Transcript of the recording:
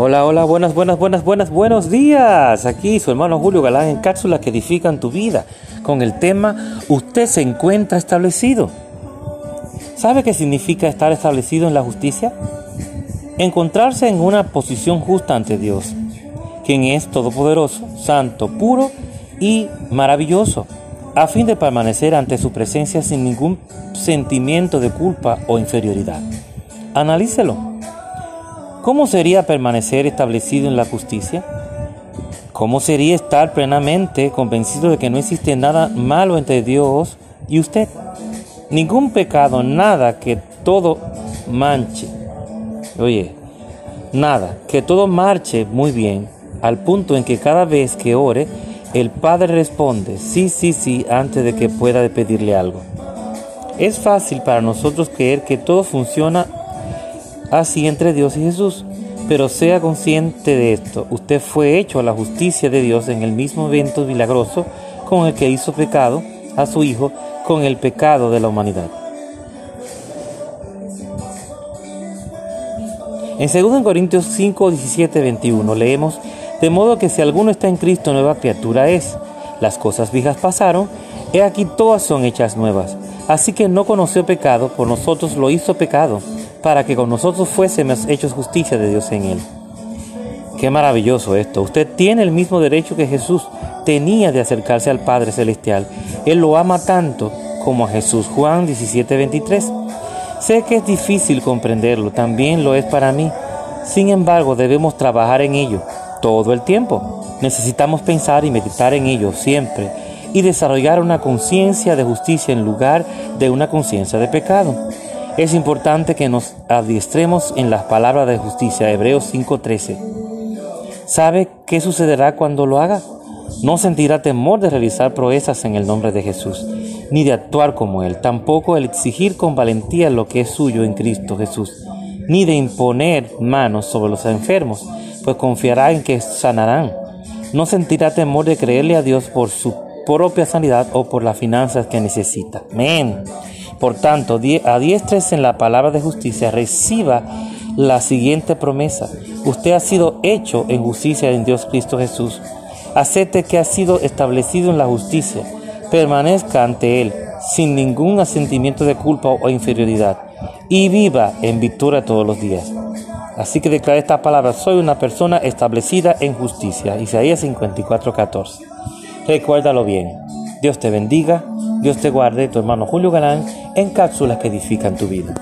Hola, hola, buenas, buenas, buenas, buenas, buenos días. Aquí su hermano Julio Galán en cápsulas que edifican tu vida con el tema Usted se encuentra establecido. ¿Sabe qué significa estar establecido en la justicia? Encontrarse en una posición justa ante Dios, quien es todopoderoso, santo, puro y maravilloso, a fin de permanecer ante su presencia sin ningún sentimiento de culpa o inferioridad. Analícelo. ¿Cómo sería permanecer establecido en la justicia? ¿Cómo sería estar plenamente convencido de que no existe nada malo entre Dios y usted? Ningún pecado, nada que todo manche. Oye, nada, que todo marche muy bien, al punto en que cada vez que ore, el Padre responde, sí, sí, sí, antes de que pueda pedirle algo. Es fácil para nosotros creer que todo funciona así entre Dios y Jesús, pero sea consciente de esto, usted fue hecho a la justicia de Dios en el mismo evento milagroso con el que hizo pecado a su Hijo con el pecado de la humanidad. En 2 Corintios 5, 17, 21 leemos, de modo que si alguno está en Cristo, nueva criatura es. Las cosas viejas pasaron, he aquí todas son hechas nuevas. Así que no conoció pecado, por nosotros lo hizo pecado, para que con nosotros fuésemos hechos justicia de Dios en él. Qué maravilloso esto. Usted tiene el mismo derecho que Jesús tenía de acercarse al Padre Celestial. Él lo ama tanto como a Jesús. Juan 17, 23. Sé que es difícil comprenderlo, también lo es para mí. Sin embargo, debemos trabajar en ello todo el tiempo. Necesitamos pensar y meditar en ello siempre y desarrollar una conciencia de justicia en lugar de una conciencia de pecado. Es importante que nos adiestremos en las palabras de justicia, Hebreos 5:13. ¿Sabe qué sucederá cuando lo haga? No sentirá temor de realizar proezas en el nombre de Jesús, ni de actuar como Él, tampoco el exigir con valentía lo que es suyo en Cristo Jesús, ni de imponer manos sobre los enfermos, pues confiará en que sanarán. No sentirá temor de creerle a Dios por su propia sanidad o por las finanzas que necesita. Amén. Por tanto, adiestres en la palabra de justicia, reciba la siguiente promesa. Usted ha sido hecho en justicia en Dios Cristo Jesús. Acepte que ha sido establecido en la justicia. Permanezca ante Él sin ningún asentimiento de culpa o inferioridad y viva en victoria todos los días. Así que declara esta palabra, soy una persona establecida en justicia. Isaías 54:14. Recuérdalo bien. Dios te bendiga, Dios te guarde, tu hermano Julio Galán, en cápsulas que edifican tu vida.